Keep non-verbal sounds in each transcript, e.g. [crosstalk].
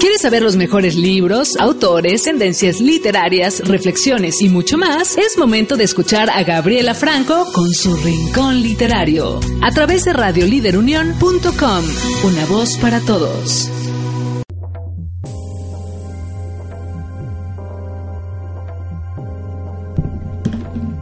¿Quieres saber los mejores libros, autores, tendencias literarias, reflexiones y mucho más? Es momento de escuchar a Gabriela Franco con su Rincón Literario a través de radioliderunión.com. Una voz para todos.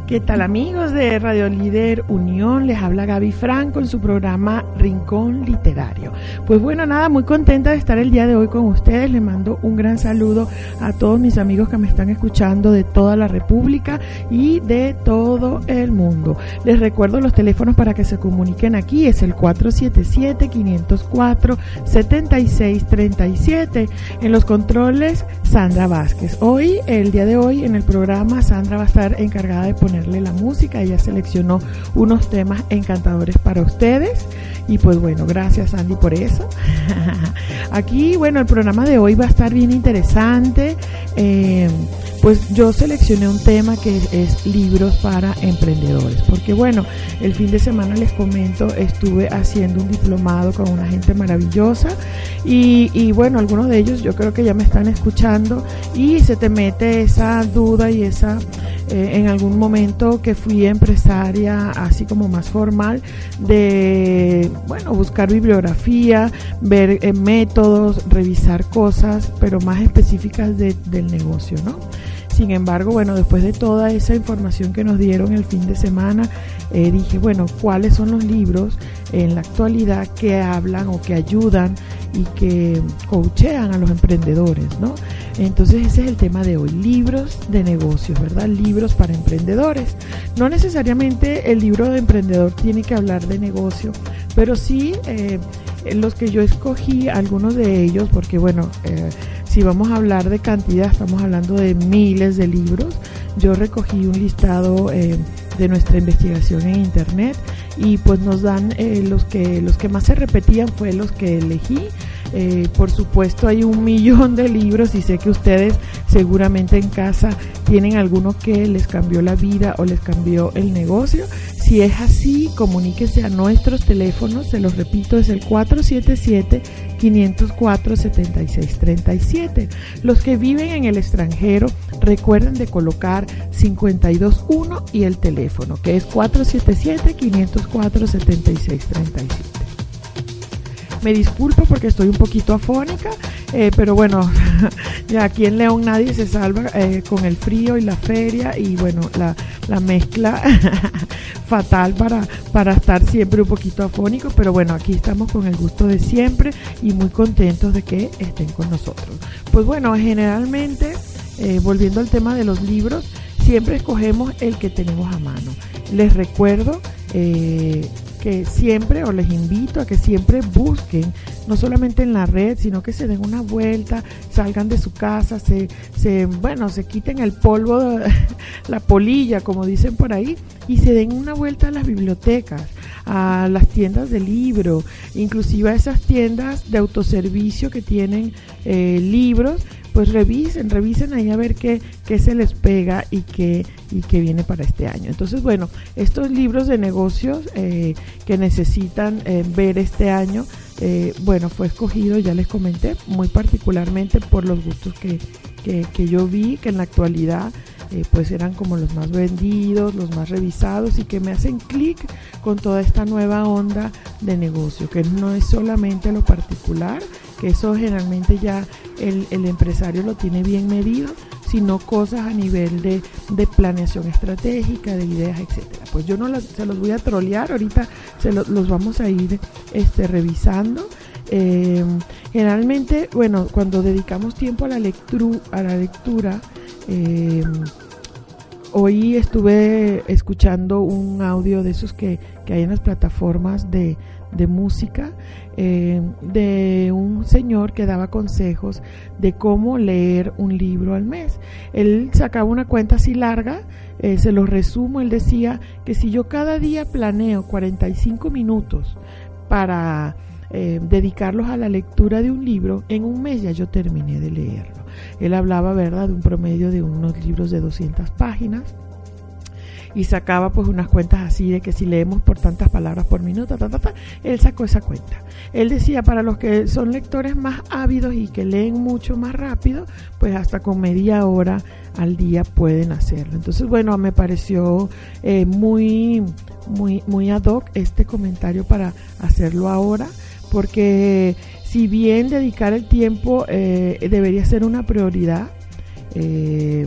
¿Qué tal amigos de Radio Líder Unión? Les habla Gaby Franco en su programa Rincón Literario. Pues bueno, nada, muy contenta de estar el día de hoy con ustedes. Les mando un gran saludo a todos mis amigos que me están escuchando de toda la República y de todo el mundo. Les recuerdo los teléfonos para que se comuniquen aquí. Es el 477-504-7637. En los controles, Sandra Vázquez. Hoy, el día de hoy, en el programa, Sandra va a estar encargada de poner la música. Ella seleccionó unos temas encantadores para ustedes. Y pues bueno, gracias Andy por eso. [laughs] Aquí, bueno, el programa de hoy va a estar bien interesante. Eh, pues yo seleccioné un tema que es, libros para emprendedores, porque bueno, el fin de semana les comento, estuve haciendo un diplomado con una gente maravillosa y, bueno, algunos de ellos yo creo que ya me están escuchando y se te mete esa duda y esa, eh, en algún momento que fui empresaria así como más formal, de, bueno, buscar bibliografía, ver eh, métodos, revisar cosas, pero más específicas del negocio, ¿no? Sin embargo, bueno, después de toda esa información que nos dieron el fin de semana, eh, dije, bueno, ¿cuáles son los libros en la actualidad que hablan o que ayudan y que coachean a los emprendedores, ¿no? Entonces ese es el tema de hoy, libros de negocios, ¿verdad? Libros para emprendedores. No necesariamente el libro de emprendedor tiene que hablar de negocio, pero sí eh, los que yo escogí, algunos de ellos, porque bueno, eh, si vamos a hablar de cantidad, estamos hablando de miles de libros. Yo recogí un listado eh, de nuestra investigación en internet y pues nos dan eh, los que los que más se repetían fue los que elegí. Eh, por supuesto hay un [laughs] millón de libros y sé que ustedes seguramente en casa tienen alguno que les cambió la vida o les cambió el negocio. Si es así, comuníquese a nuestros teléfonos, se los repito, es el 477-504-7637. Los que viven en el extranjero, recuerden de colocar 521 y el teléfono, que es 477-504-7637. Me disculpo porque estoy un poquito afónica, eh, pero bueno, [laughs] aquí en León nadie se salva eh, con el frío y la feria y bueno, la, mezcla [laughs] fatal para, para estar siempre un poquito afónico, pero bueno, aquí estamos con el gusto de siempre y muy contentos de que estén con nosotros. Pues bueno, generalmente, eh, volviendo al tema de los libros, siempre escogemos el que tenemos a mano. Les recuerdo siempre, o les invito a que siempre busquen, no solamente en la red, sino que se den una vuelta, salgan de su casa, se, se bueno, se quiten el polvo, [laughs] la polilla, como dicen por ahí, y se den una vuelta a las bibliotecas, a las tiendas de libro, inclusive a esas tiendas de autoservicio que tienen eh, libros pues revisen, revisen ahí a ver qué, qué se les pega y qué, y qué viene para este año. Entonces, bueno, estos libros de negocios eh, que necesitan eh, ver este año, eh, bueno, fue escogido, ya les comenté, muy particularmente por los gustos que, que, que yo vi, que en la actualidad pues eran como los más vendidos, los más revisados y que me hacen clic con toda esta nueva onda de negocio, que no es solamente lo particular, que eso generalmente ya el, empresario lo tiene bien medido, sino cosas a nivel de, planeación estratégica, de ideas, etcétera. Pues yo no se los voy a trolear, ahorita se los vamos a ir este, revisando. Eh, generalmente, bueno, cuando dedicamos tiempo a la, lectura, a la lectura, eh, hoy estuve escuchando un audio de esos que, que hay en las plataformas de, de música eh, de un señor que daba consejos de cómo leer un libro al mes. Él sacaba una cuenta así larga, se lo resumo, él decía que si yo cada día planeo 45 minutos para eh, dedicarlos a la lectura de un libro, en un mes ya yo terminé de leerlo. Él hablaba, ¿verdad?, de un promedio de unos libros de 200 páginas y sacaba pues unas cuentas así de que si leemos por tantas palabras por minuto, ta, ta, ta, él sacó esa cuenta. Él decía, para los que son lectores más ávidos y que leen mucho más rápido, pues hasta con media hora al día pueden hacerlo. Entonces, bueno, me pareció eh, muy, muy, muy ad hoc este comentario para hacerlo ahora, porque si bien dedicar el tiempo eh, debería ser una prioridad, eh,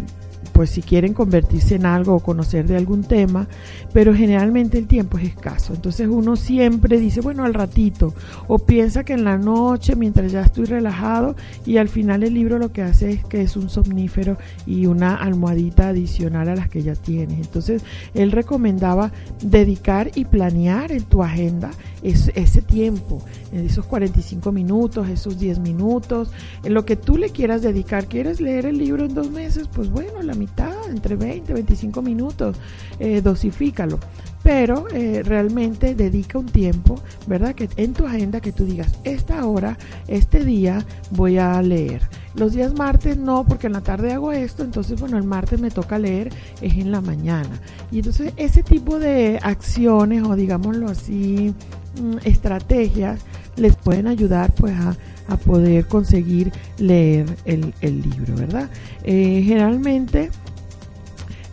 pues si quieren convertirse en algo o conocer de algún tema, pero generalmente el tiempo es escaso. Entonces uno siempre dice, bueno, al ratito, o piensa que en la noche, mientras ya estoy relajado, y al final el libro lo que hace es que es un somnífero y una almohadita adicional a las que ya tienes. Entonces él recomendaba dedicar y planear en tu agenda ese tiempo, esos 45 minutos, esos 10 minutos, en lo que tú le quieras dedicar. ¿Quieres leer el libro en dos meses? Pues bueno, la mitad, entre 20 y 25 minutos, eh, dosifícalo. Pero eh, realmente dedica un tiempo, ¿verdad? Que en tu agenda que tú digas, esta hora, este día voy a leer. Los días martes no, porque en la tarde hago esto, entonces bueno, el martes me toca leer, es en la mañana. Y entonces ese tipo de acciones o digámoslo así, mm, estrategias les pueden ayudar pues a, poder conseguir leer el, libro, ¿verdad? Eh, generalmente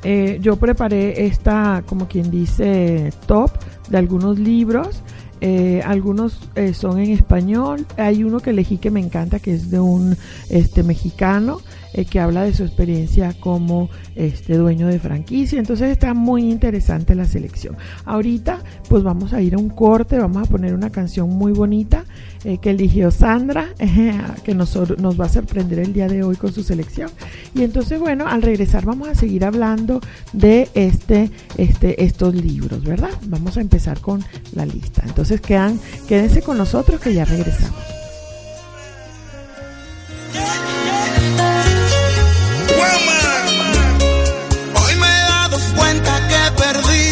eh, yo preparé esta, como quien dice, top de algunos libros. Eh, algunos eh, son en español. Hay uno que elegí que me encanta, que es de un este mexicano que habla de su experiencia como este dueño de franquicia. Entonces está muy interesante la selección. Ahorita, pues vamos a ir a un corte, vamos a poner una canción muy bonita eh, que eligió Sandra, [laughs] que nos, nos va a sorprender el día de hoy con su selección. Y entonces, bueno, al regresar vamos a seguir hablando de este, este, estos libros, ¿verdad? Vamos a empezar con la lista. Entonces, quedan, quédense con nosotros que ya regresamos. Aunque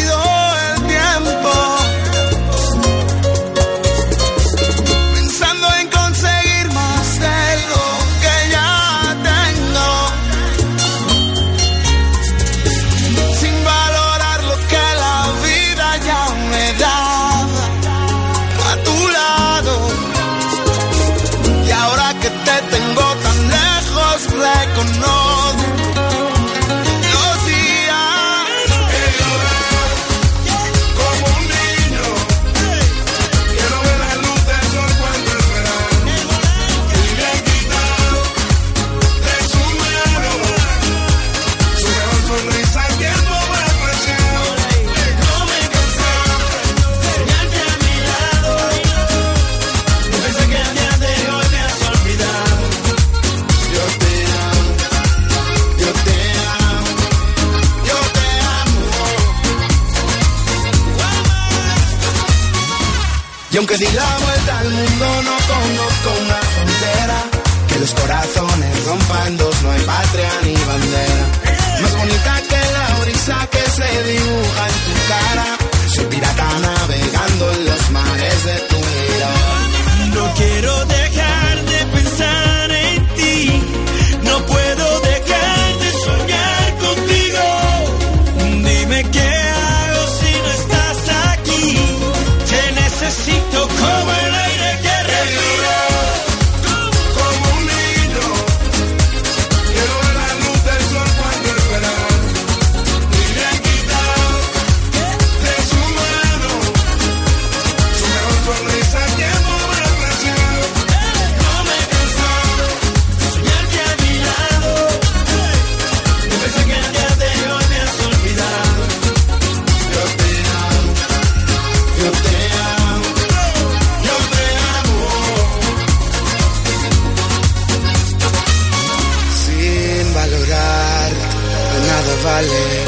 vale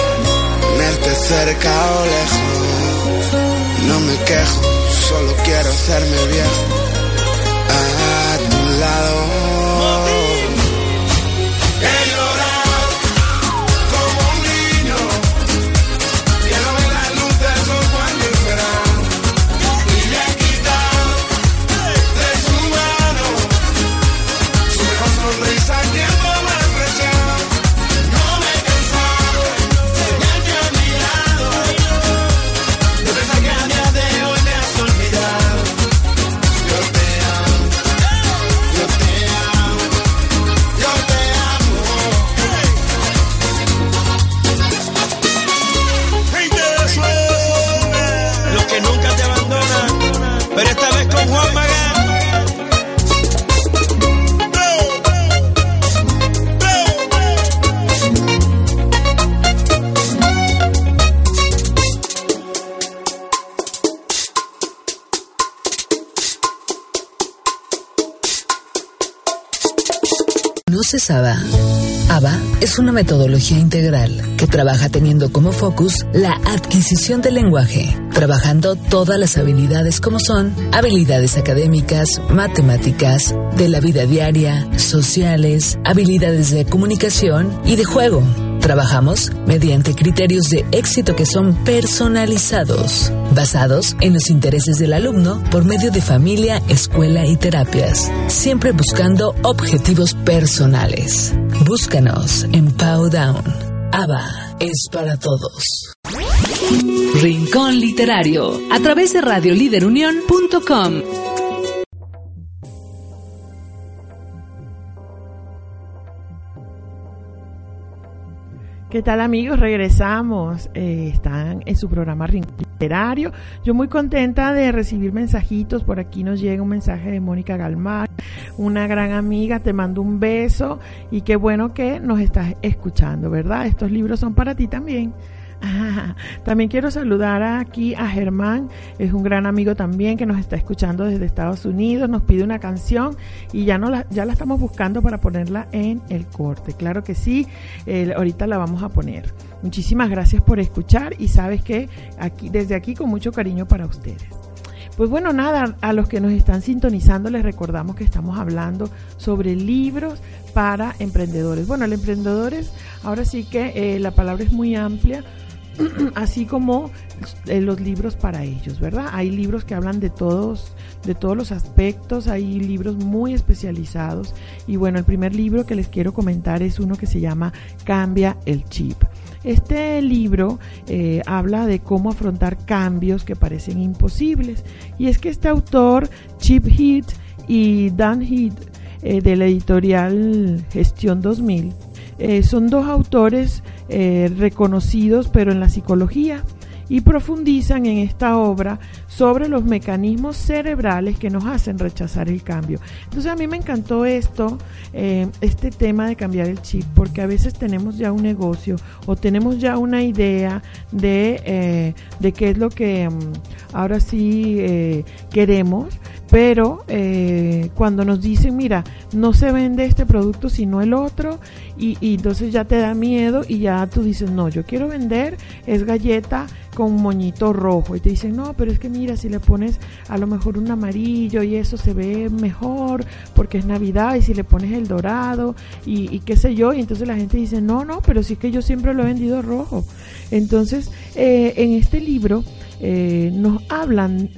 tenerte cerca o lejos. No me quejo, solo quiero hacerme viejo a tu lado. Es una metodología integral que trabaja teniendo como focus la adquisición del lenguaje, trabajando todas las habilidades como son habilidades académicas, matemáticas, de la vida diaria, sociales, habilidades de comunicación y de juego. Trabajamos mediante criterios de éxito que son personalizados, basados en los intereses del alumno por medio de familia, escuela y terapias, siempre buscando objetivos personales. Búscanos en Powdown. ABA es para todos. Rincón Literario, a través de radioliderunión.com. ¿Qué tal amigos? Regresamos. Eh, están en su programa literario. Yo muy contenta de recibir mensajitos. Por aquí nos llega un mensaje de Mónica Galmar, una gran amiga. Te mando un beso y qué bueno que nos estás escuchando, ¿verdad? Estos libros son para ti también. [laughs] también quiero saludar aquí a Germán, es un gran amigo también que nos está escuchando desde Estados Unidos, nos pide una canción y ya, no la, ya la estamos buscando para ponerla en el corte. Claro que sí, ahorita la vamos a poner. Muchísimas gracias por escuchar y sabes que aquí, desde aquí con mucho cariño para ustedes. Pues bueno, nada, a los que nos están sintonizando les recordamos que estamos hablando sobre libros para emprendedores. Bueno, el emprendedores, ahora sí que eh, la palabra es muy amplia [clears throat] así como eh, los libros para ellos, ¿verdad? Hay libros que hablan de todos, de todos los aspectos, hay libros muy especializados y bueno, el primer libro que les quiero comentar es uno que se llama Cambia el chip. Este libro eh, habla de cómo afrontar cambios que parecen imposibles y es que este autor, Chip Heath y Dan Heath, eh, de la editorial Gestión 2000, son dos autores eh, reconocidos, pero en la psicología, y profundizan en esta obra sobre los mecanismos cerebrales que nos hacen rechazar el cambio. Entonces a mí me encantó esto, eh, este tema de cambiar el chip, porque a veces tenemos ya un negocio o tenemos ya una idea de, eh, de qué es lo que mm, ahora sí queremos, pero cuando nos dicen, mira, no se vende este producto sino el otro, y, entonces ya te da miedo y ya tú dices, no, yo quiero vender es galleta con moñito rojo. Y te dicen, no, pero es que mira, si le pones a lo mejor un amarillo y eso se ve mejor porque es Navidad y si le pones el dorado y, qué sé yo. Y entonces la gente dice, no, no, pero sí que yo siempre lo he vendido rojo. Entonces, eh, en este libro eh, nos hablan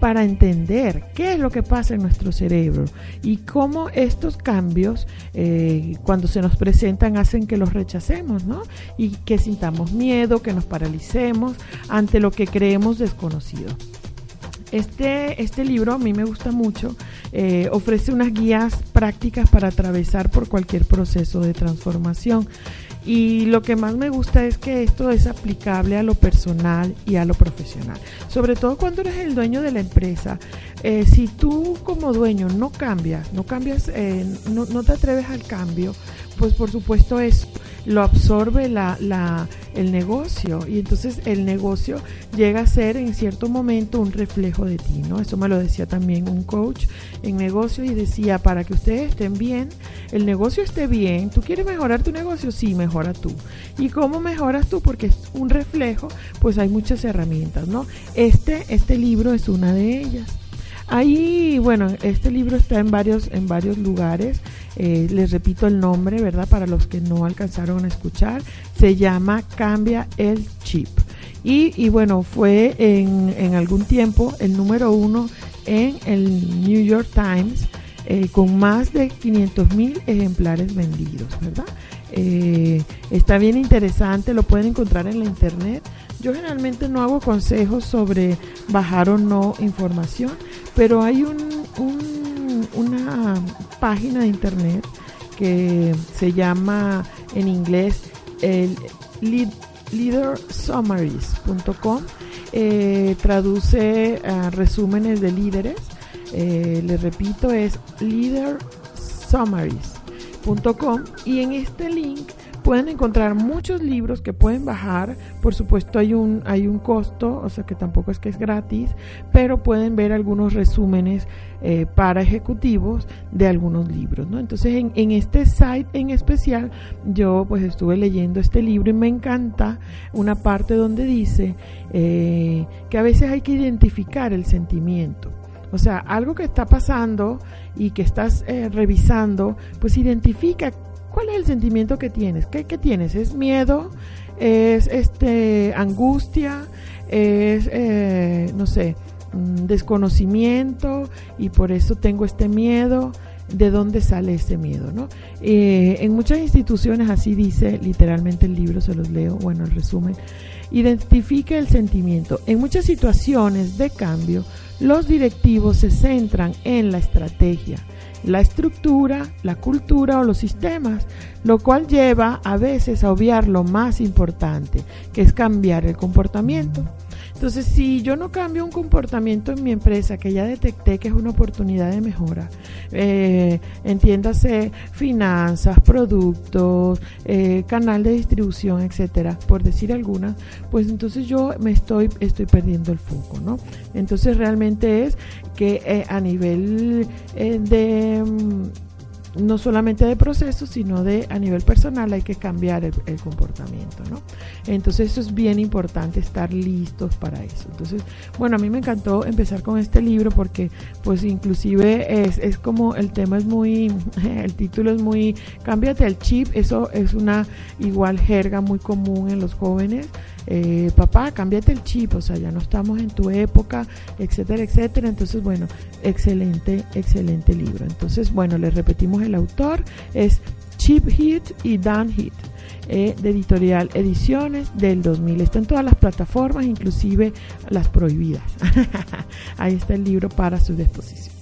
para entender qué es lo que pasa en nuestro cerebro y cómo estos cambios, eh, cuando se nos presentan, hacen que los rechacemos, ¿no? Y que sintamos miedo, que nos paralicemos ante lo que creemos desconocido. Este, este libro a mí me gusta mucho, eh, ofrece unas guías prácticas para atravesar por cualquier proceso de transformación. Y lo que más me gusta es que esto es aplicable a lo personal y a lo profesional. Sobre todo cuando eres el dueño de la empresa. Eh, si tú como dueño no cambias, no cambias, eh, no, no te atreves al cambio, pues por supuesto es lo absorbe la, la, el negocio y entonces el negocio llega a ser en cierto momento un reflejo de ti, ¿no? Eso me lo decía también un coach en negocio y decía, para que ustedes estén bien, el negocio esté bien, tú quieres mejorar tu negocio, sí, mejora tú. ¿Y cómo mejoras tú? Porque es un reflejo, pues hay muchas herramientas, ¿no? Este, este libro es una de ellas. Ahí, bueno, este libro está en varios, en varios lugares. Eh, les repito el nombre, ¿verdad? Para los que no alcanzaron a escuchar. Se llama Cambia el Chip. Y, bueno, fue en, en, algún tiempo el número uno en el New York Times eh, con más de 500 mil ejemplares vendidos, ¿verdad? Eh, está bien interesante, lo pueden encontrar en la internet. Yo generalmente no hago consejos sobre bajar o no información, pero hay un, una página de internet que se llama en inglés el leadersummaries.com eh, traduce resúmenes de líderes eh, les repito es leadersummaries.com y en este link pueden encontrar muchos libros que pueden bajar. Por supuesto hay un, hay un costo, o sea que tampoco es que es gratis, pero pueden ver algunos resúmenes eh, para ejecutivos de algunos libros. ¿no? Entonces en, en, este site en especial yo pues estuve leyendo este libro y me encanta una parte donde dice eh, que a veces hay que identificar el sentimiento. O sea, algo que está pasando y que estás eh, revisando, pues identifica cuál es el sentimiento que tienes. ¿Qué, qué tienes? ¿Es miedo? ¿Es este angustia? ¿Es, eh, no sé, mm, desconocimiento y por eso tengo este miedo? de dónde sale ese miedo, ¿no? Eh, en muchas instituciones así dice literalmente el libro, se los leo, bueno, el resumen, identifique el sentimiento. En muchas situaciones de cambio, los directivos se centran en la estrategia, la estructura, la cultura o los sistemas, lo cual lleva a veces a obviar lo más importante, que es cambiar el comportamiento. Entonces, si yo no cambio un comportamiento en mi empresa que ya detecté que es una oportunidad de mejora, eh, entiéndase finanzas, productos, eh, canal de distribución, etcétera, por decir algunas, pues entonces yo me estoy, estoy perdiendo el foco, ¿no? Entonces realmente es que eh, a nivel eh, de mm, no solamente de procesos, sino de a nivel personal hay que cambiar el, comportamiento, ¿no? Entonces eso es bien importante estar listos para eso. Entonces, bueno, a mí me encantó empezar con este libro porque pues inclusive es, es como el tema es muy, [laughs] el título es muy, cámbiate el chip, eso es una igual jerga muy común en los jóvenes eh, papá, cámbiate el chip, o sea, ya no estamos en tu época, etcétera, etcétera. Entonces, bueno, excelente, excelente libro. Entonces, bueno, les repetimos el autor, es Chip Hit y Dan Hit. Eh, de editorial Ediciones del 2000. Está en todas las plataformas, inclusive las prohibidas. [laughs] Ahí está el libro para su disposición.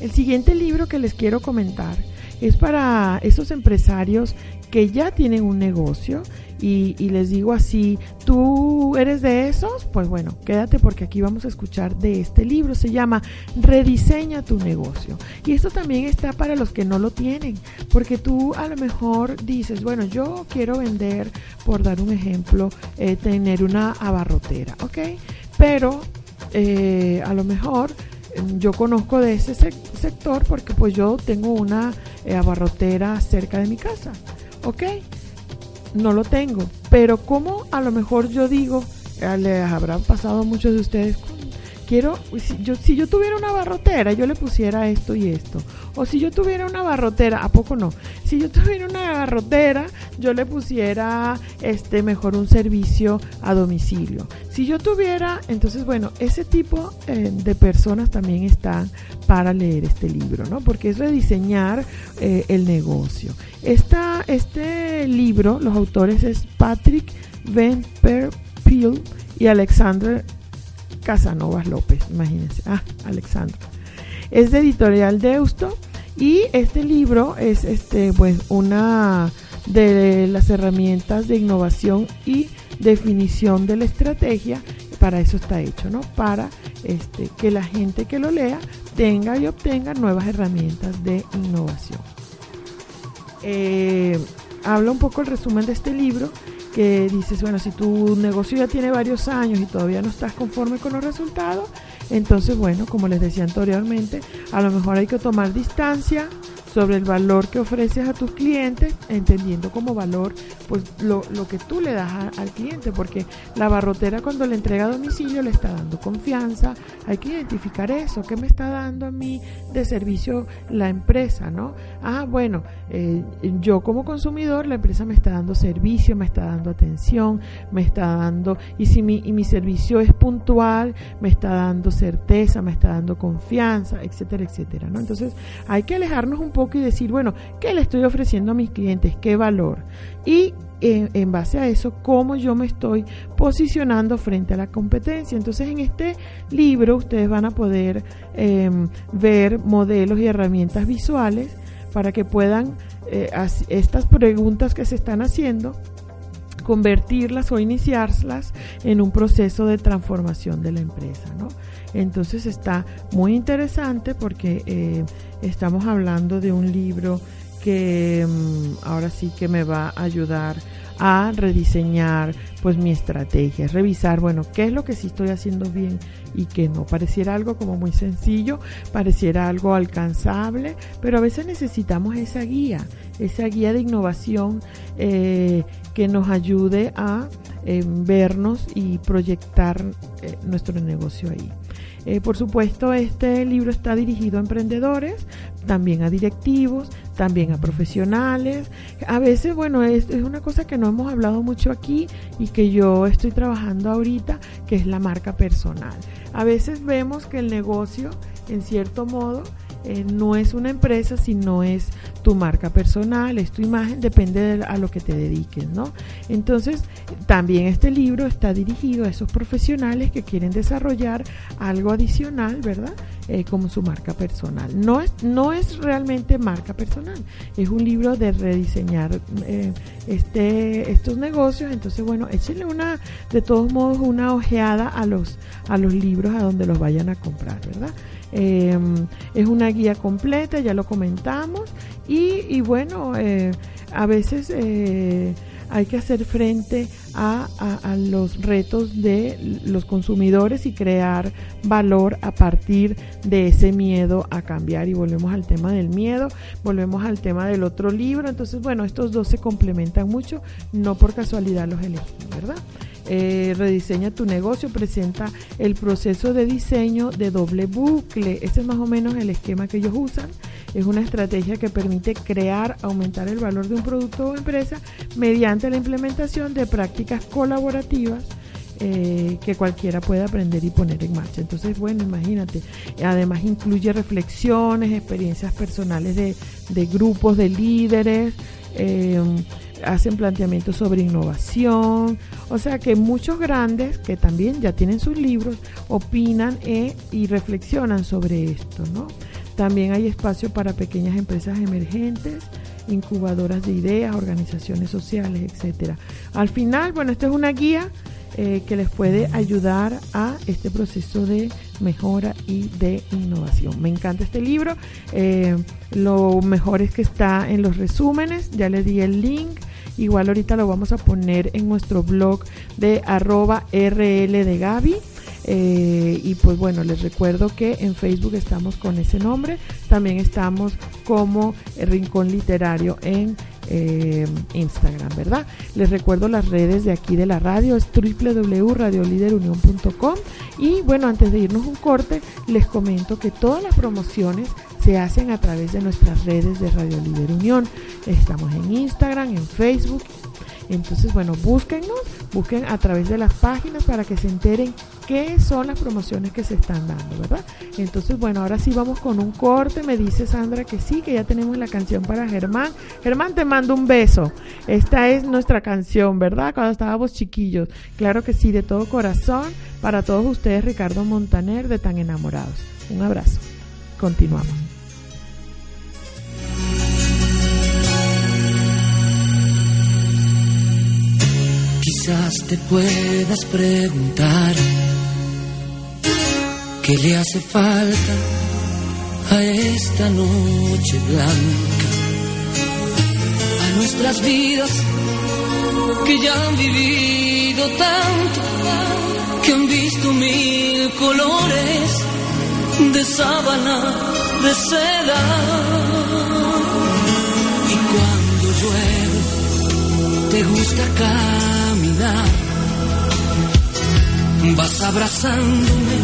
El siguiente libro que les quiero comentar es para esos empresarios que ya tienen un negocio y, les digo así, ¿tú eres de esos? Pues bueno, quédate porque aquí vamos a escuchar de este libro. Se llama Rediseña tu negocio. Y esto también está para los que no lo tienen, porque tú a lo mejor dices, bueno, yo quiero vender, por dar un ejemplo, eh, tener una abarrotera, ¿ok? Pero eh, a lo mejor mm, yo conozco de ese sector porque pues yo tengo una eh, abarrotera cerca de mi casa ok, no lo tengo, pero como a lo mejor yo digo, eh, les habrán pasado a muchos de ustedes, quiero, si yo, si yo tuviera una barrotera, yo le pusiera esto y esto. O si yo tuviera una barrotera, ¿a poco no? Si yo tuviera una barrotera, yo le pusiera este mejor un servicio a domicilio. Si yo tuviera, entonces bueno, ese tipo eh, de personas también están para leer este libro, ¿no? Porque es rediseñar eh, el negocio. Esta, este libro, los autores es Patrick Van Peel y Alexander Casanovas López, imagínense. Ah, Alexandra. Es de editorial Deusto y este libro es este pues una de las herramientas de innovación y definición de la estrategia para eso está hecho, ¿no? Para este, que la gente que lo lea tenga y obtenga nuevas herramientas de innovación. Eh, habla un poco el resumen de este libro que dices, bueno, si tu negocio ya tiene varios años y todavía no estás conforme con los resultados, entonces, bueno, como les decía anteriormente, a lo mejor hay que tomar distancia, sobre el valor que ofreces a tus clientes, entendiendo como valor pues lo, que tú le das al cliente, porque la barrotera cuando le entrega a domicilio le está dando confianza, hay que identificar eso, ¿qué me está dando a mí de servicio la empresa, no? Ah, bueno, eh, yo como consumidor, la empresa me está dando servicio, me está dando atención, me está dando, y si mi, y mi servicio es puntual, me está dando certeza, me está dando confianza, etcétera, etcétera, ¿no? Entonces hay que alejarnos un poco y decir, bueno, ¿qué le estoy ofreciendo a mis clientes? ¿Qué valor? Y eh, en base a eso, cómo yo me estoy posicionando frente a la competencia. Entonces, en este libro ustedes van a poder em, ver modelos y herramientas visuales para que puedan eh, estas preguntas que se están haciendo convertirlas o iniciarlas en un proceso de transformación de la empresa. Entonces está muy interesante porque eh, estamos hablando de un libro que mm, ahora sí que me va a ayudar a rediseñar pues mi estrategia, revisar, bueno, qué es lo que sí estoy haciendo bien y que no pareciera algo como muy sencillo, pareciera algo alcanzable, pero a veces necesitamos esa guía, esa guía de innovación eh, que nos ayude a eh, vernos y proyectar eh, nuestro negocio ahí. Eh, por supuesto, este libro está dirigido a emprendedores, también a directivos, también a profesionales. A veces, bueno, es, es, una cosa que no hemos hablado mucho aquí y que yo estoy trabajando ahorita, que es la marca personal. A veces vemos que el negocio, en cierto modo, eh, no es una empresa, sino es tu marca personal, es tu imagen, depende de a lo que te dediques, ¿no? Entonces, también este libro está dirigido a esos profesionales que quieren desarrollar algo adicional, ¿verdad? Eh, como su marca personal. No es, no es realmente marca personal, es un libro de rediseñar eh, este, estos negocios. Entonces, bueno, échenle una, de todos modos, una ojeada a los, a los libros a donde los vayan a comprar, ¿verdad? Eh, es una guía completa, ya lo comentamos. Y, y bueno, eh, a veces eh, hay que hacer frente a, los retos de los consumidores y crear valor a partir de ese miedo a cambiar. Y volvemos al tema del miedo, volvemos al tema del otro libro. Entonces, bueno, estos dos se complementan mucho, no por casualidad los elegí, ¿verdad? Eh, rediseña tu negocio, presenta el proceso de diseño de doble bucle. Ese es más o menos el esquema que ellos usan. Es una estrategia que permite crear, aumentar el valor de un producto o empresa mediante la implementación de prácticas colaborativas. Eh, que cualquiera puede aprender y poner en marcha. Entonces, bueno, imagínate, además incluye reflexiones, experiencias personales de, de grupos de líderes, eh, hacen planteamientos sobre innovación, o sea que muchos grandes que también ya tienen sus libros opinan e, y reflexionan sobre esto, ¿no? También hay espacio para pequeñas empresas emergentes, incubadoras de ideas, organizaciones sociales, etcétera. Al final, bueno, esto es una guía eh, que les puede ayudar a este proceso de mejora y de innovación. Me encanta este libro. Eh, lo mejor es que está en los resúmenes. Ya les di el link. Igual ahorita lo vamos a poner en nuestro blog de arroba RL de Gaby. Eh, y pues bueno, les recuerdo que en Facebook estamos con ese nombre. También estamos como Rincón Literario en eh, Instagram, ¿verdad? Les recuerdo las redes de aquí de la radio, es www.radioliderunión.com y bueno, antes de irnos un corte, les comento que todas las promociones se hacen a través de nuestras redes de Radio Líder Unión. Estamos en Instagram, en Facebook. Entonces, bueno, búsquennos, busquen a través de las páginas para que se enteren qué son las promociones que se están dando, ¿verdad? Entonces, bueno, ahora sí vamos con un corte. Me dice Sandra que sí, que ya tenemos la canción para Germán. Germán, te mando un beso. Esta es nuestra canción, ¿verdad? Cuando estábamos chiquillos. Claro que sí, de todo corazón. Para todos ustedes, Ricardo Montaner, de Tan Enamorados. Un abrazo. Continuamos. Quizás te puedas preguntar qué le hace falta a esta noche blanca, a nuestras vidas que ya han vivido tanto, que han visto mil colores de sábana, de seda. Y cuando llueve, te gusta caminar, vas abrazándome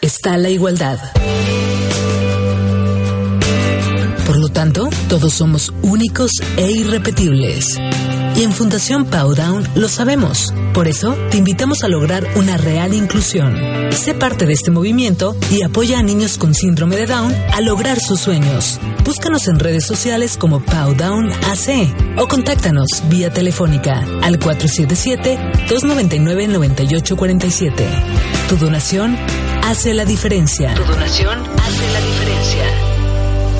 Está la igualdad. Por lo tanto, todos somos únicos e irrepetibles. Y en Fundación Pau Down lo sabemos. Por eso, te invitamos a lograr una real inclusión. Sé parte de este movimiento y apoya a niños con síndrome de Down a lograr sus sueños. Búscanos en redes sociales como Pau Down AC o contáctanos vía telefónica al 477-299-9847. Tu donación hace la diferencia. Tu donación hace la diferencia.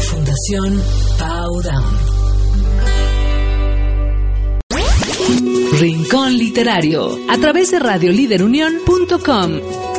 Fundación Pau Down. Rincón Literario, a través de radioliderunión.com.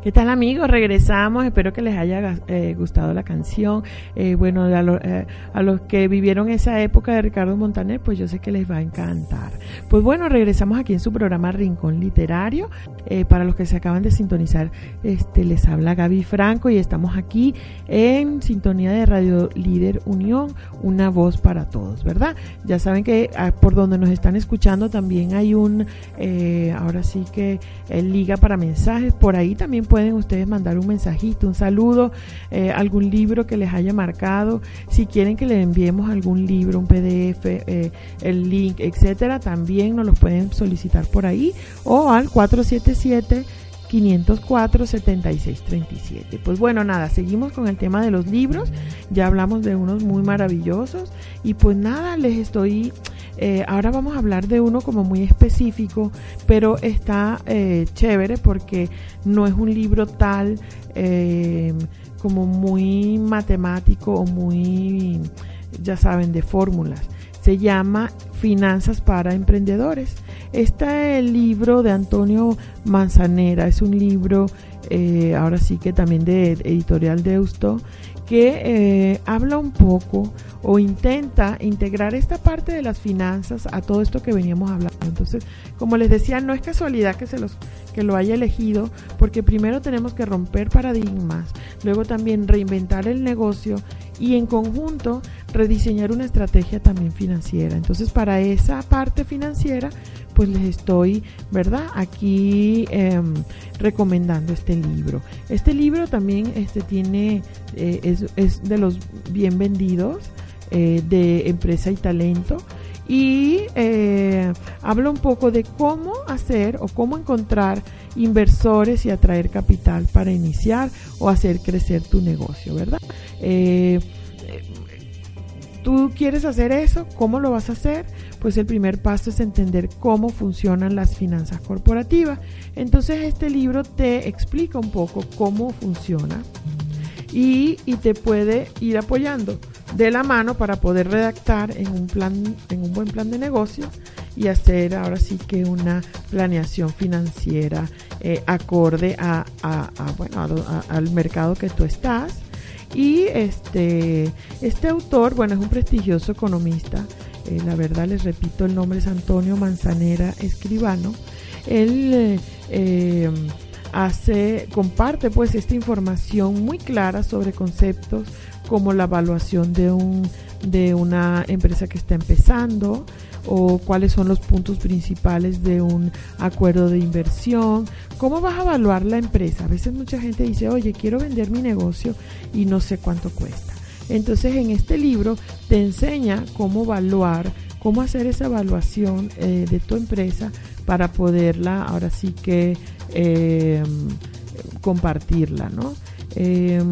¿Qué tal amigos? Regresamos, espero que les haya eh, gustado la canción. Eh, bueno, eh, a los que vivieron esa época de Ricardo Montaner, pues yo sé que les va a encantar. Pues bueno, regresamos aquí en su programa Rincón Literario. Eh, para los que se acaban de sintonizar, este les habla Gaby Franco y estamos aquí en sintonía de Radio Líder Unión, una voz para todos, ¿verdad? Ya saben que ah, por donde nos están escuchando también hay un, ahora sí que liga para mensajes, por ahí también pueden ustedes mandar un mensajito, un saludo, eh, algún libro que les haya marcado, si quieren que les enviemos algún libro, un PDF, eh, el link, etcétera, también nos los pueden solicitar por ahí o al 477 504 7637. Pues bueno, nada, seguimos con el tema de los libros. Ya hablamos de unos muy maravillosos y pues nada, les estoy eh, ahora vamos a hablar de uno como muy específico, pero está eh, chévere porque no es un libro tal eh, como muy matemático o muy, ya saben, de fórmulas. Se llama Finanzas para Emprendedores. Este libro de Antonio Manzanera es un libro, ahora sí que también de editorial Deusto, que eh, habla un poco o intenta integrar esta parte de las finanzas a todo esto que veníamos hablando. Entonces, como les decía, no es casualidad que se los que lo haya elegido, porque primero tenemos que romper paradigmas, luego también reinventar el negocio y en conjunto rediseñar una estrategia también financiera. Entonces, para esa parte financiera, pues les estoy, ¿verdad? Aquí eh, recomendando este libro. Este libro también este, tiene, eh, es, es, de los bien vendidos eh, de empresa y talento y eh, habla un poco de cómo hacer o cómo encontrar inversores y atraer capital para iniciar o hacer crecer tu negocio, ¿verdad? Eh, ¿Tú quieres hacer eso? ¿Cómo lo vas a hacer? Pues el primer paso es entender cómo funcionan las finanzas corporativas. Entonces este libro te explica un poco cómo funciona. y, y te puede ir apoyando de la mano para poder redactar en un plan, en un buen plan de negocio y hacer ahora sí que una planeación financiera eh, acorde a, a- a, bueno, a al mercado que tú estás. Y este, este autor, bueno, es un prestigioso economista. eh, la verdad, les repito, el nombre es Antonio Manzanera Escribano. Él eh, eh, hace, comparte pues esta información muy clara sobre conceptos como la evaluación de un de una empresa que está empezando o cuáles son los puntos principales de un acuerdo de inversión, cómo vas a evaluar la empresa. A veces mucha gente dice, oye, quiero vender mi negocio y no sé cuánto cuesta. Entonces en este libro te enseña cómo evaluar, cómo hacer esa evaluación eh, de tu empresa para poderla ahora sí que eh, compartirla, ¿no? Eh,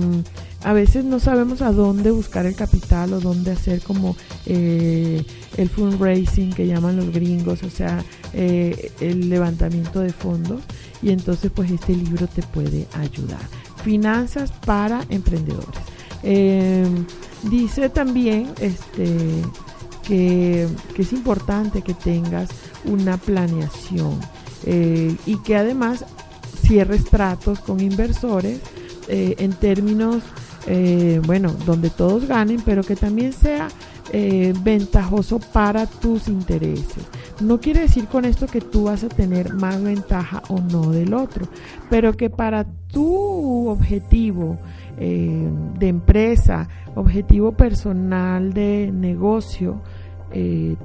a veces no sabemos a dónde buscar el capital o dónde hacer como eh, el fundraising que llaman los gringos, o sea, eh, el levantamiento de fondos y entonces pues este libro te puede ayudar. Finanzas para emprendedores. Eh, dice también este que, que es importante que tengas una planeación eh, y que además cierres tratos con inversores eh, en términos, eh, bueno, donde todos ganen, pero que también sea eh, ventajoso para tus intereses. No quiere decir con esto que tú vas a tener más ventaja o no del otro, pero que para tu objetivo eh, de empresa, objetivo personal de negocio,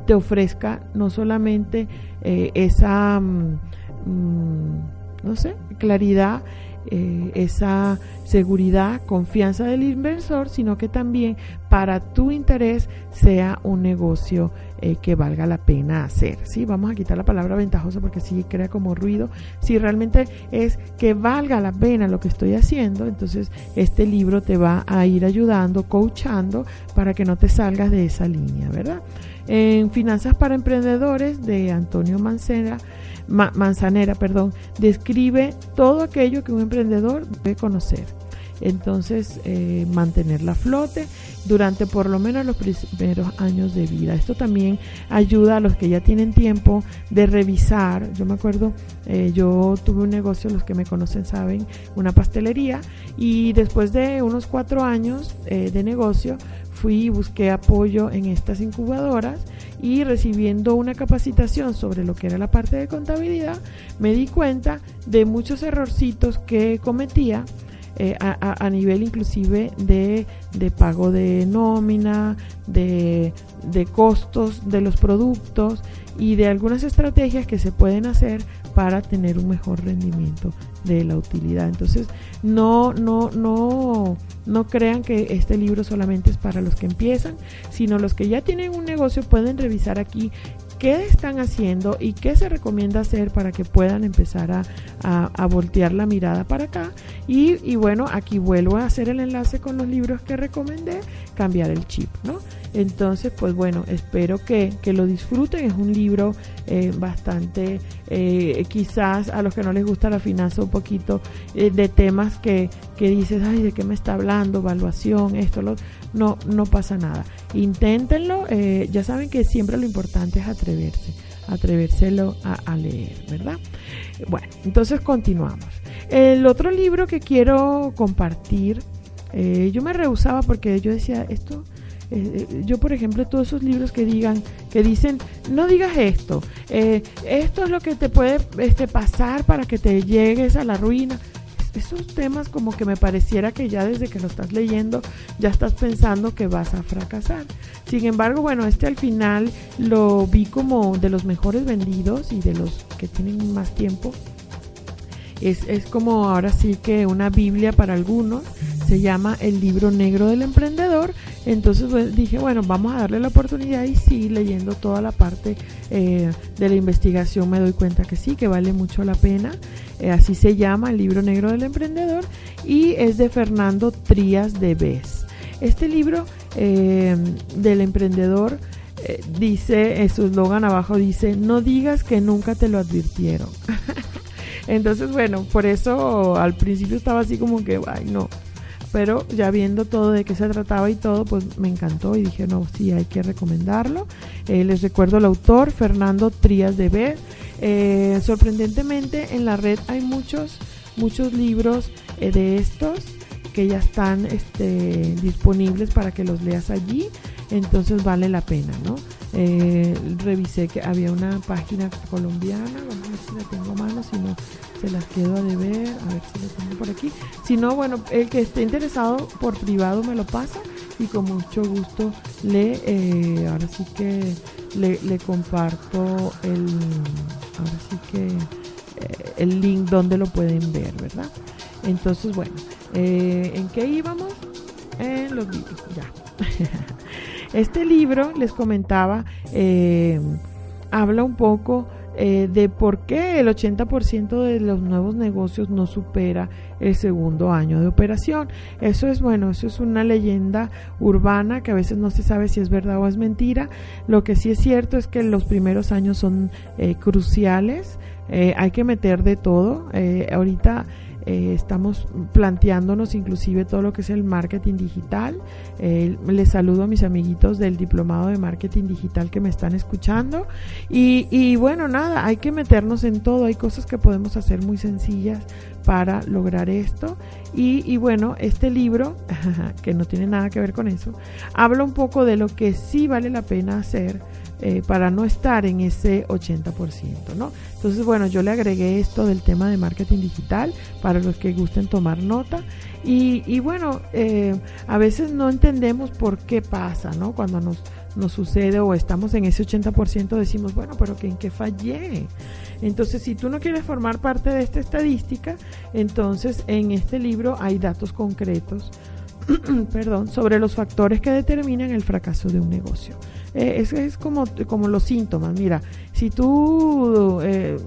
te ofrezca no solamente esa, mm, mm, no sé, claridad, eh, esa seguridad, confianza del inversor, sino que también para tu interés sea un negocio eh, que valga la pena hacer. ¿sí? Vamos a quitar la palabra ventajoso porque sí crea como ruido. Si realmente es que valga la pena lo que estoy haciendo, entonces este libro te va a ir ayudando, coachando para que no te salgas de esa línea, ¿verdad? En Finanzas para Emprendedores de Antonio Mancera, Ma- Manzanera, perdón, describe todo aquello que un emprendedor debe conocer. Entonces, eh, mantenerla a flote durante por lo menos los primeros años de vida. Esto también ayuda a los que ya tienen tiempo de revisar. Yo me acuerdo, eh, yo tuve un negocio, los que me conocen saben, una pastelería, y después de unos cuatro años eh, de negocio, fui y busqué apoyo en estas incubadoras y recibiendo una capacitación sobre lo que era la parte de contabilidad, me di cuenta de muchos errorcitos que cometía eh, a, a- nivel inclusive de, de pago de nómina, de, de costos de los productos y de algunas estrategias que se pueden hacer para tener un mejor rendimiento de la utilidad. Entonces, no, no, no, no crean que este libro solamente es para los que empiezan, sino los que ya tienen un negocio pueden revisar aquí qué están haciendo y qué se recomienda hacer para que puedan empezar a, a- voltear la mirada para acá. Y, y bueno, aquí vuelvo a hacer el enlace con los libros que recomendé, cambiar el chip, ¿no? Entonces, pues bueno, espero que, que lo disfruten. Es un libro eh, bastante, eh, quizás a los que no les gusta la finanza, un poquito eh, de temas que, que dices, ay, ¿de qué me está hablando? Evaluación, esto, lo no, no pasa nada. Inténtenlo, eh, ya saben que siempre lo importante es atreverse, atrevérselo a, leer, ¿verdad? Bueno, entonces continuamos. El otro libro que quiero compartir, eh, yo me rehusaba porque yo decía, esto, eh, eh, yo por ejemplo, todos esos libros que digan, que dicen, no digas esto, eh, esto es lo que te puede este, pasar para que te llegues a la ruina. Esos temas como que me pareciera que ya desde que lo estás leyendo ya estás pensando que vas a fracasar. Sin embargo, bueno, este al final lo vi como de los mejores vendidos y de los que tienen más tiempo. Es, es como ahora sí que una Biblia para algunos. Se llama El libro negro del emprendedor. Entonces pues, dije, bueno, vamos a darle la oportunidad y sí, leyendo toda la parte eh, de la investigación me doy cuenta que sí, que vale mucho la pena. Eh, así se llama el libro negro del emprendedor y es de Fernando Trías de Bes. Este libro eh, del emprendedor dice, su eslogan abajo dice, no digas que nunca te lo advirtieron. [laughs] Entonces, bueno, por eso al principio estaba así como que, ay, no. Pero ya viendo todo de qué se trataba y todo, pues me encantó y dije, no, sí, hay que recomendarlo. Eh, les recuerdo el autor, Fernando Trías de Ver. Eh, sorprendentemente en la red hay muchos, muchos libros eh, de estos que ya están este, disponibles para que los leas allí, entonces vale la pena, ¿no? Eh, revisé que había una página colombiana, vamos a ver si la tengo a mano, si no se las quedo a deber, a ver si la tengo por aquí. Si no, bueno, el que esté interesado por privado me lo pasa y con mucho gusto le, eh, ahora sí que le, comparto el, ahora sí que eh, el link donde lo pueden ver, ¿verdad? Entonces, bueno, eh, ¿en qué íbamos? En los libros, ya. [laughs] este libro, les comentaba, eh, habla un poco eh, de por qué el 80% de los nuevos negocios no supera el segundo año de operación. Eso es bueno, eso es una leyenda urbana que a veces no se sabe si es verdad o es mentira. Lo que sí es cierto es que los primeros años son eh, cruciales. Eh, hay que meter de todo. Eh, ahorita eh, estamos planteándonos inclusive todo lo que es el marketing digital. Eh, les saludo a mis amiguitos del diplomado de marketing digital que me están escuchando. Y, y bueno, nada, hay que meternos en todo. Hay cosas que podemos hacer muy sencillas para lograr esto. Y, y bueno, este libro, [laughs] que no tiene nada que ver con eso, habla un poco de lo que sí vale la pena hacer eh, para no estar en ese 80%, ¿no? Entonces, bueno, yo le agregué esto del tema de marketing digital para los que gusten tomar nota. Y, y bueno, eh, a veces no entendemos por qué pasa, ¿no? Cuando nos, nos sucede o estamos en ese 80% decimos, bueno, pero ¿en qué fallé? Entonces, si tú no quieres formar parte de esta estadística, entonces en este libro hay datos concretos [clears throat] perdón, sobre los factores que determinan el fracaso de un negocio. Eh, es, es como, como los síntomas. Mira, si tú eh,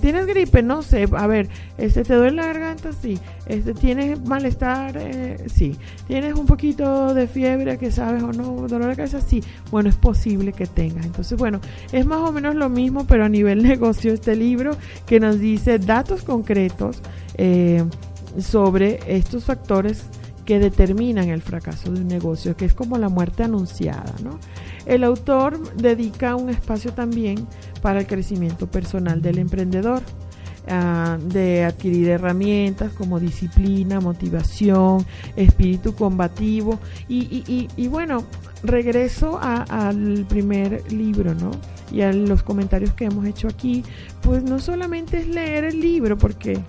tienes gripe, no sé, a ver, este te duele la garganta, sí. Este tienes malestar, eh, sí. Tienes un poquito de fiebre, que sabes o no, dolor de cabeza, sí. Bueno, es posible que tengas. Entonces, bueno, es más o menos lo mismo, pero a nivel [laughs] negocio este libro que nos dice datos concretos eh, sobre estos factores que determinan el fracaso de un negocio, que es como la muerte anunciada, ¿no? El autor dedica un espacio también para el crecimiento personal del emprendedor, ah, de adquirir herramientas como disciplina, motivación, espíritu combativo y, y- y- y bueno, regreso a- al primer libro, ¿no? Y a los comentarios que hemos hecho aquí, pues no solamente es leer el libro, porque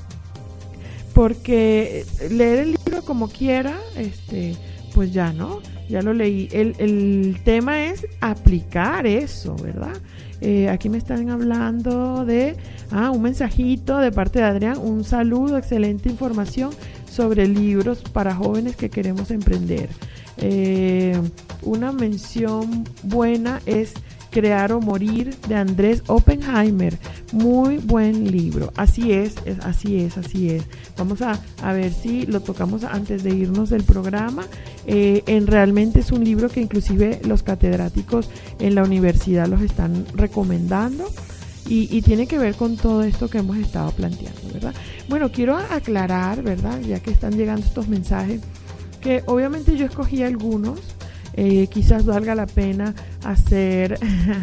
porque leer el libro como quiera, este, pues ya, ¿no? Ya lo leí. El, el tema es aplicar eso, ¿verdad? Eh, aquí me están hablando de, ah, un mensajito de parte de Adrián, un saludo, excelente información sobre libros para jóvenes que queremos emprender. Eh, una mención buena es Crear o Morir de Andrés Oppenheimer. Muy buen libro. Así es, es- así es, así es. Vamos a, ver si lo tocamos antes de irnos del programa. Eh, en realmente es un libro que inclusive los catedráticos en la universidad los están recomendando. Y, y tiene que ver con todo esto que hemos estado planteando, ¿verdad? Bueno, quiero aclarar, ¿verdad? Ya que están llegando estos mensajes, que obviamente yo escogí algunos, eh, quizás valga la pena hacer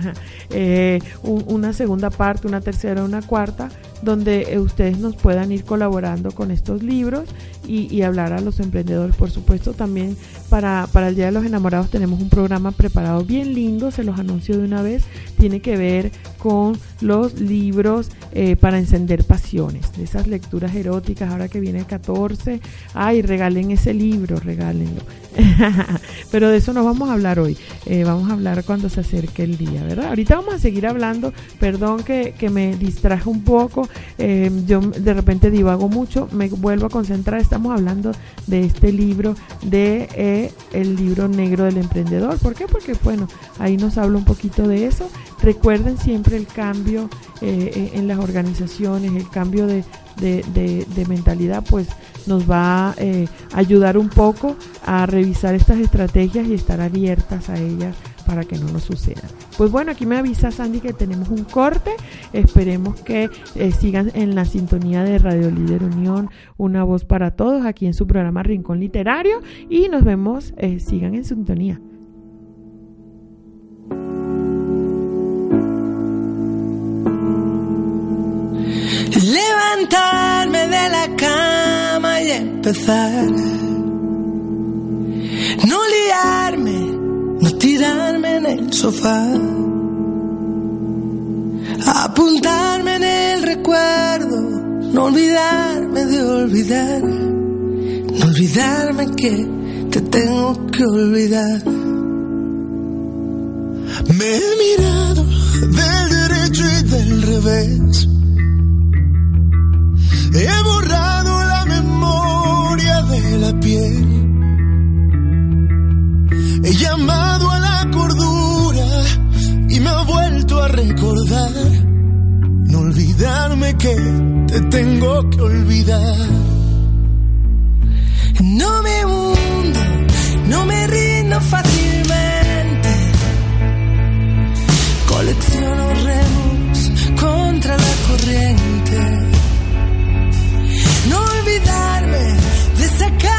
[laughs] eh, un- una segunda parte, una tercera, una cuarta, donde eh, ustedes nos puedan ir colaborando con estos libros y, y hablar a los emprendedores. Por supuesto, también para, para el Día de los Enamorados tenemos un programa preparado bien lindo, se los anuncio de una vez, tiene que ver con los libros eh, para encender pasiones, esas lecturas eróticas, ahora que viene el 14, ay, regalen ese libro, regálenlo. [laughs] Pero de eso no vamos a hablar hoy, eh, vamos a hablar cuando se acerque el día, ¿verdad? Ahorita vamos a seguir hablando, perdón que, que me distraje un poco, eh, yo de repente divago mucho, me vuelvo a concentrar, estamos hablando de este libro, de eh, el libro negro del emprendedor, ¿por qué? Porque bueno, ahí nos habla un poquito de eso, recuerden siempre el cambio eh, en las organizaciones, el cambio de, de, de- de mentalidad, pues nos va a ayudar un poco a revisar estas estrategias y estar abiertas a ellas para que no nos sucedan. Pues bueno, aquí me avisa Sandy que tenemos un corte. Esperemos que eh, sigan en la sintonía de Radio Líder Unión, una voz para todos, aquí en su programa Rincón Literario. Y nos vemos, eh, sigan en sintonía. Levantarme de la cama y empezar. No liarme, no tirarme en el sofá. Apuntarme en el recuerdo, no olvidarme de olvidar. No olvidarme que te tengo que olvidar. Me he mirado del derecho y del revés. He borrado la memoria de la piel. He llamado a la cordura y me ha vuelto a recordar. No olvidarme que te tengo que olvidar. No me hundo, no me rindo fácilmente. Colecciono remos contra la corriente. No olvidarme de sacarte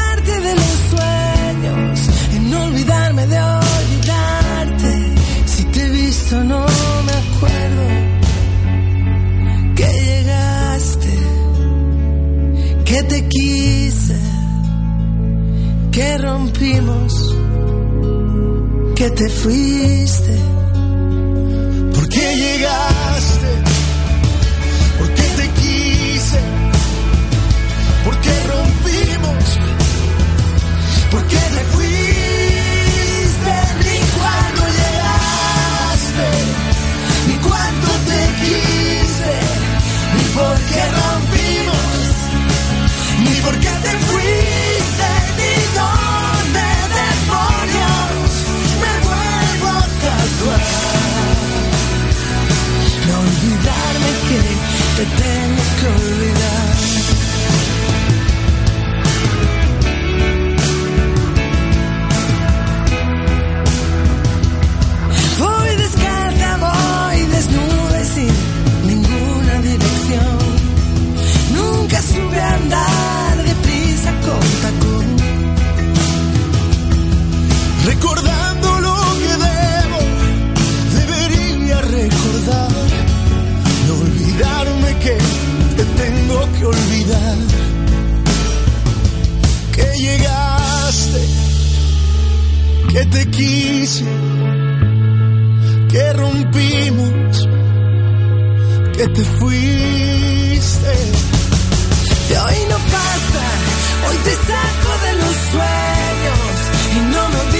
rompimos, que te fuiste. ¿Por qué llegaste? ¿Por qué te quise? ¿Por qué rompimos? ¿Por qué te te tengo que olvidar. Que llegaste, que te quise, que rompimos, que te fuiste. De hoy no pasa, hoy te saco de los sueños y no me olvido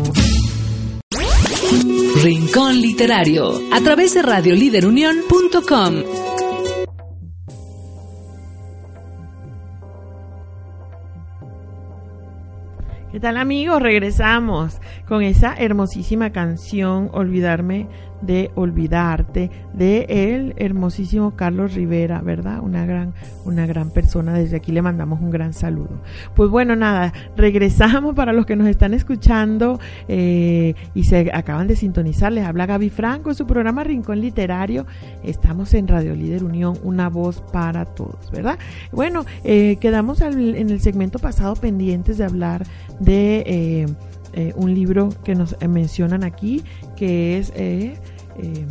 Rincón Literario, a través de radioliderunión.com. tal amigos? Regresamos con esa hermosísima canción Olvidarme de olvidarte de el hermosísimo Carlos Rivera, ¿verdad? Una gran una gran persona, desde aquí le mandamos un gran saludo. Pues bueno, nada, regresamos para los que nos están escuchando eh, y se acaban de sintonizar, les habla Gaby Franco su programa Rincón Literario, estamos en Radio Líder Unión, una voz para todos, ¿verdad? Bueno, eh, quedamos en el segmento pasado pendientes de hablar de eh, eh, un libro que nos mencionan aquí, que es, eh, em,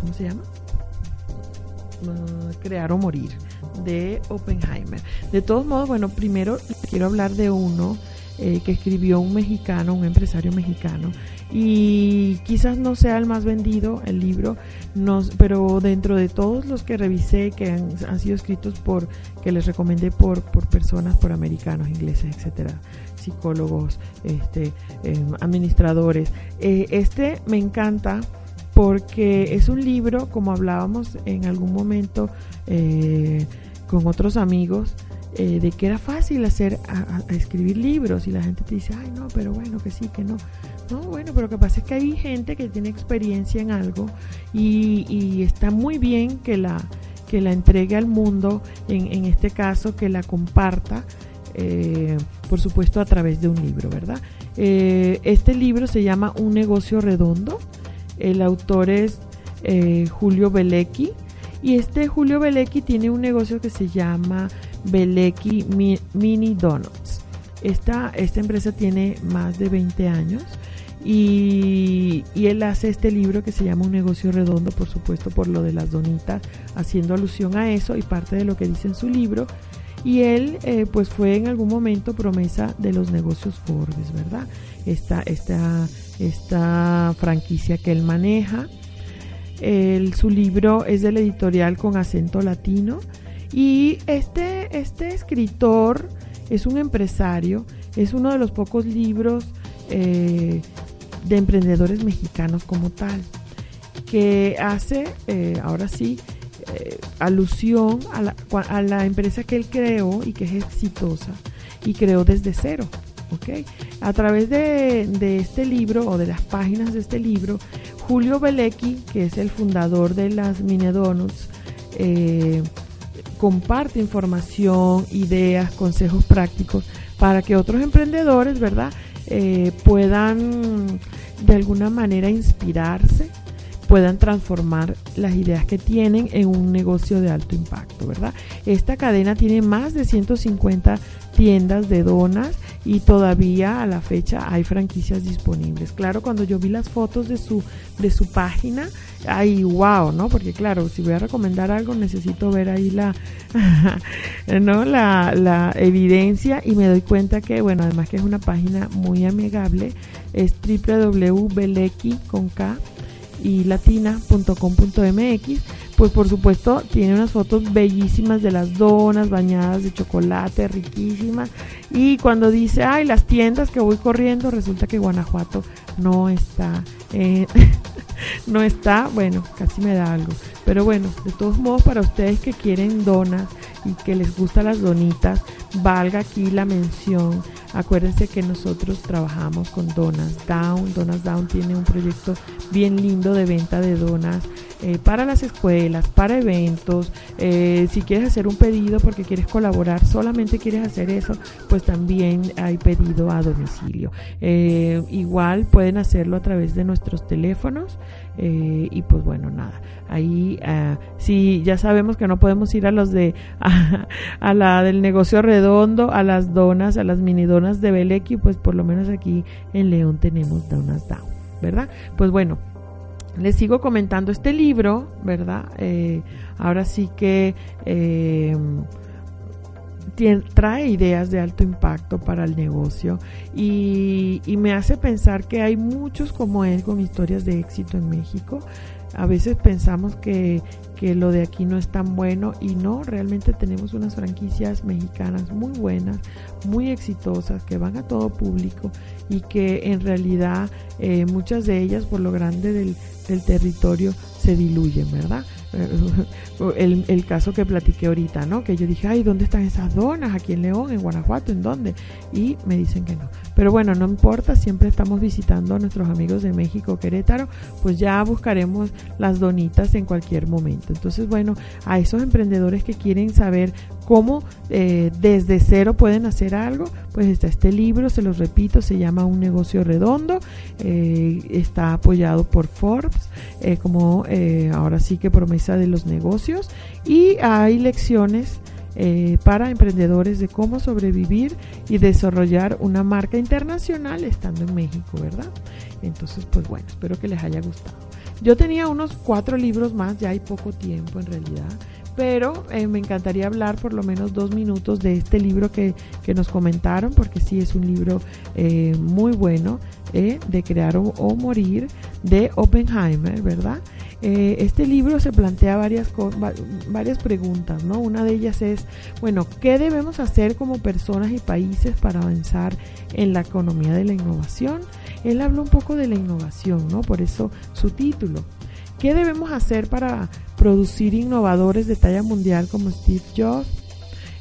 ¿cómo se llama? Uh, Crear o Morir, de Oppenheimer. De todos modos, bueno, primero quiero hablar de uno que escribió un mexicano, un empresario mexicano, y quizás no sea el más vendido el libro, nos, pero dentro de todos los que revisé que han, han sido escritos por, que les recomendé por, por personas, por americanos, ingleses, etcétera, psicólogos, este, eh, administradores, eh, este me encanta porque es un libro, como hablábamos en algún momento eh, con otros amigos, de que era fácil hacer escribir libros y la gente te dice, ay no, pero bueno, que sí, que no. No, bueno, pero lo que pasa es que hay gente que tiene experiencia en algo y, está muy bien que la, que la entregue al mundo, en, en este caso que la comparta, por supuesto a través de un libro, ¿verdad? Eh, este libro se llama Un negocio redondo, el autor es eh, Julio Belecki y este Julio Belecki tiene un negocio que se llama Belecki Mi- Mini Donuts. Esta, esta empresa tiene más de 20 años y, y él hace este libro que se llama Un negocio redondo, por supuesto, por lo de las donitas, haciendo alusión a eso y parte de lo que dice en su libro. Y él, eh, pues fue en algún momento promesa de los negocios Forbes, ¿verdad? Esta, esta, esta franquicia que él maneja. El- su libro es del editorial con acento latino. Y este, este escritor es un empresario, es uno de los pocos libros eh, de emprendedores mexicanos como tal, que hace, eh, ahora sí, eh, alusión a la, a la empresa que él creó y que es exitosa y creó desde cero. A través de, de este libro o de las páginas de este libro, Julio Belecki, que es el fundador de las Mini Donuts, eh, comparte información, ideas, consejos prácticos para que otros emprendedores, ¿verdad?, Eh, puedan de alguna manera inspirarse, puedan transformar las ideas que tienen en un negocio de alto impacto, ¿verdad? Esta cadena tiene más de 150 tiendas de donas y todavía a la fecha hay franquicias disponibles. Claro, cuando yo vi las fotos de su de su página, ay, wow, ¿no? Porque claro, si voy a recomendar algo necesito ver ahí la [laughs] no la, la evidencia y me doy cuenta que bueno, además que es una página muy amigable, es www.beleki y latina.com.mx, pues por supuesto tiene unas fotos bellísimas de las donas bañadas de chocolate, riquísimas. Y cuando dice, ay, las tiendas que voy corriendo, resulta que Guanajuato no está, eh, [laughs] no está, bueno, casi me da algo. Pero bueno, de todos modos, para ustedes que quieren donas y que les gustan las donitas, valga aquí la mención. Acuérdense que nosotros trabajamos con Donas Down. Donas Down tiene un proyecto bien lindo de venta de donas eh, para las escuelas, para eventos. Eh, si quieres hacer un pedido porque quieres colaborar, solamente quieres hacer eso, pues también hay pedido a domicilio. Eh, igual pueden hacerlo a través de nuestros teléfonos. Y pues bueno, nada. Ahí ah, sí, ya sabemos que no podemos ir a los de a, a la del negocio redondo, a las donas, a las mini donas de Belequi, pues por lo menos aquí en León tenemos Donas Down, ¿verdad? Pues bueno, les sigo comentando este libro, ¿verdad? Eh, ahora sí que eh, trae ideas de alto impacto para el negocio y, y me hace pensar que hay muchos como él con historias de éxito en México. A veces pensamos que, que lo de aquí no es tan bueno y no, realmente tenemos unas franquicias mexicanas muy buenas, muy exitosas, que van a todo público y que en realidad eh, muchas de ellas por lo grande del, del territorio se diluyen, ¿verdad? [laughs] el, el, caso que platiqué ahorita, ¿no? Que yo dije, ay, ¿dónde están esas donas? ¿Aquí en León, en Guanajuato, en dónde? Y me dicen que no. Pero bueno, no importa, siempre estamos visitando a nuestros amigos de México, Querétaro, pues ya buscaremos las donitas en cualquier momento. Entonces, bueno, a esos emprendedores que quieren saber cómo eh, desde cero pueden hacer algo, pues está este libro, se los repito, se llama Un negocio redondo, eh, está apoyado por Forbes, eh, como ahora sí que promesa de los negocios, y hay lecciones eh, para emprendedores de cómo sobrevivir y desarrollar una marca internacional estando en México, ¿verdad? Entonces, pues bueno, espero que les haya gustado. Yo tenía unos cuatro libros más, ya hay poco tiempo en realidad, pero eh, me encantaría hablar por lo menos dos minutos de este libro que, nos comentaron, porque sí es un libro eh, muy bueno, de Crear o Morir, de Oppenheimer, ¿verdad? Eh, este libro se plantea varias, varias preguntas, ¿no? Una de ellas es, bueno, ¿qué debemos hacer como personas y países para avanzar en la economía de la innovación? Él habla un poco de la innovación, ¿no? Por eso su título. ¿Qué debemos hacer para producir innovadores de talla mundial como Steve Jobs?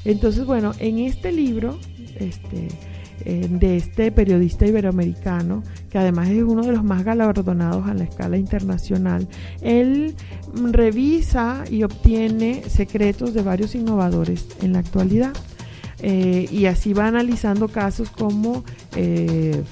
Entonces, bueno, en este libro, este, eh, de este periodista iberoamericano, que además es uno de los más galardonados a la escala internacional. Él revisa y obtiene secretos de varios innovadores en la actualidad. Eh, y así va analizando casos como, eh,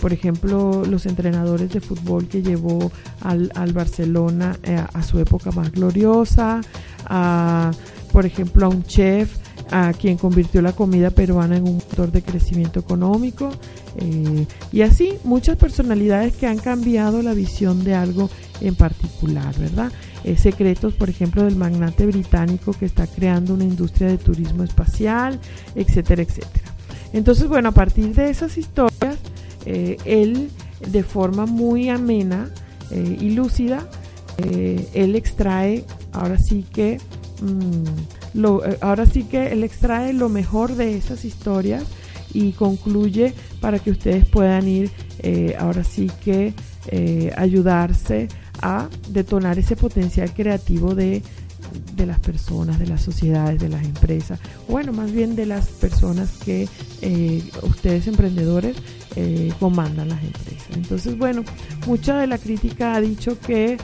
por ejemplo, los entrenadores de fútbol que llevó al, al Barcelona a su época más gloriosa, a, por ejemplo, a un chef a quien convirtió la comida peruana en un motor de crecimiento económico. Eh, y así muchas personalidades que han cambiado la visión de algo en particular, ¿verdad? Eh, secretos, por ejemplo, del magnate británico que está creando una industria de turismo espacial, etcétera, etcétera. Entonces, bueno, a partir de esas historias, eh, él de forma muy amena y lúcida, él extrae ahora sí que mm, eh, ahora sí que él extrae lo mejor de esas historias y concluye para que ustedes puedan ir eh, ahora sí que eh, ayudarse a detonar ese potencial creativo de, de, las personas, de las sociedades, de las empresas, bueno, más bien de las personas que ustedes emprendedores comandan las empresas. Entonces, bueno, mucha de la crítica ha dicho que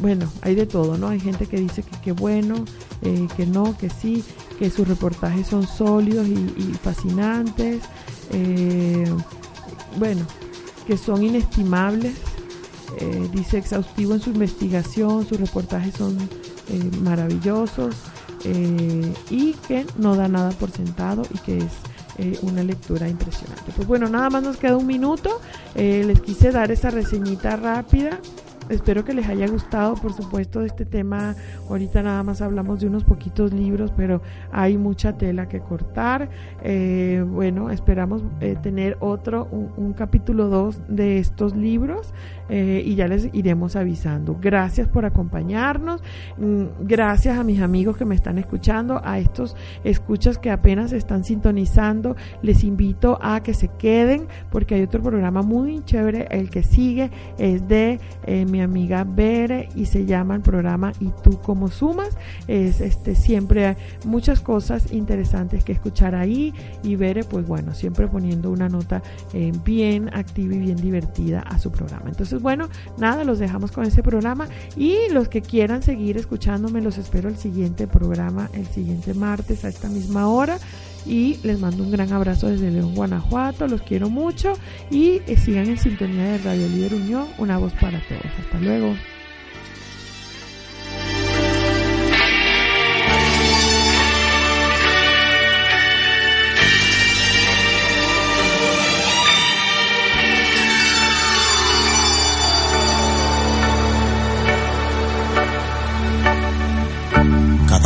bueno, hay de todo, ¿no? Hay gente que dice que qué bueno, eh, que no, que sí, que sus reportajes son sólidos y, fascinantes, eh, bueno, que son inestimables, eh, dice exhaustivo en su investigación, sus reportajes son maravillosos y que no da nada por sentado y que es una lectura impresionante. Pues bueno, nada más nos queda un minuto. les quise dar esa reseñita rápida espero que les haya gustado, por supuesto, este tema. Ahorita nada más hablamos de unos poquitos libros, pero hay mucha tela que cortar. Eh, bueno, esperamos eh, tener otro, un, capítulo 2 de estos libros eh, y ya les iremos avisando. Gracias por acompañarnos. Mm, gracias a mis amigos que me están escuchando, a estos escuchas que apenas están sintonizando. Les invito a que se queden porque hay otro programa muy chévere. El que sigue es de mi amiga Bere y se llama el programa ¿Y tú cómo sumas? Es este siempre muchas cosas interesantes que escuchar ahí y Bere pues bueno, siempre poniendo una nota eh, bien activa y bien divertida a su programa. Entonces bueno, nada, los dejamos con ese programa y los que quieran seguir escuchándome los espero el siguiente programa el siguiente martes a esta misma hora y les mando un gran abrazo desde León, Guanajuato, los quiero mucho y eh, sigan en sintonía de Radio Líder Unión, una voz para todos. Hasta luego.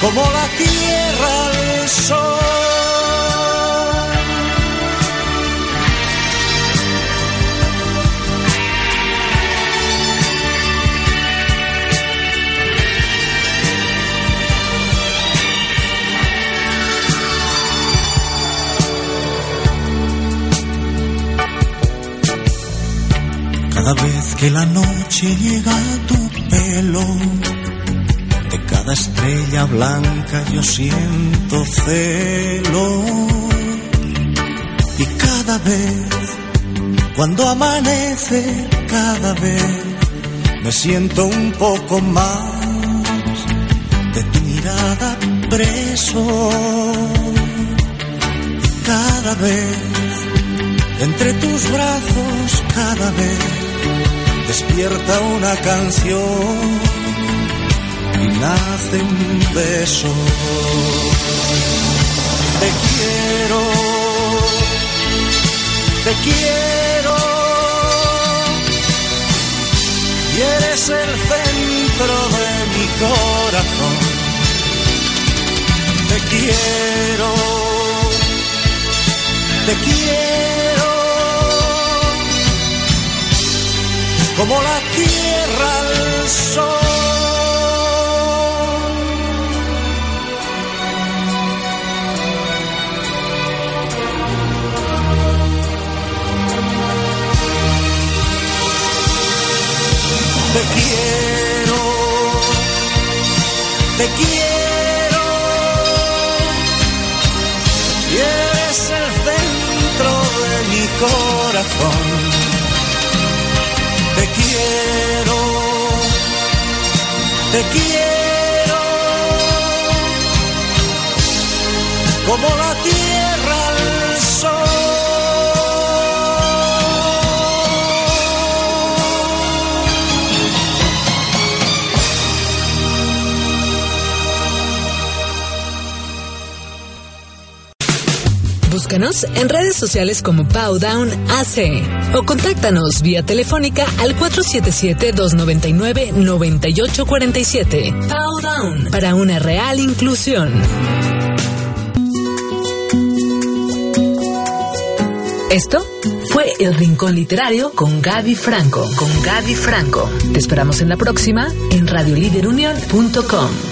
como la tierra al sol. Cada vez que la noche llega a tu pelo, cada estrella blanca yo siento celo. Y cada vez, cuando amanece, cada vez me siento un poco más de tu mirada preso. Y cada vez, entre tus brazos, cada vez despierta una canción nace un beso. Te quiero, te quiero, y eres el centro de mi corazón. Te quiero, te quiero. como la tierra al sol. Te quiero, te quiero, y eres el centro de mi corazón. Te quiero, te quiero, como la tierra Búscanos en redes sociales como Powdown AC o contáctanos vía telefónica al 477-299-9847. Powdown para una real inclusión. Esto fue El Rincón Literario con Gaby Franco. Con Gaby Franco. Te esperamos en la próxima en radioliderunion.com.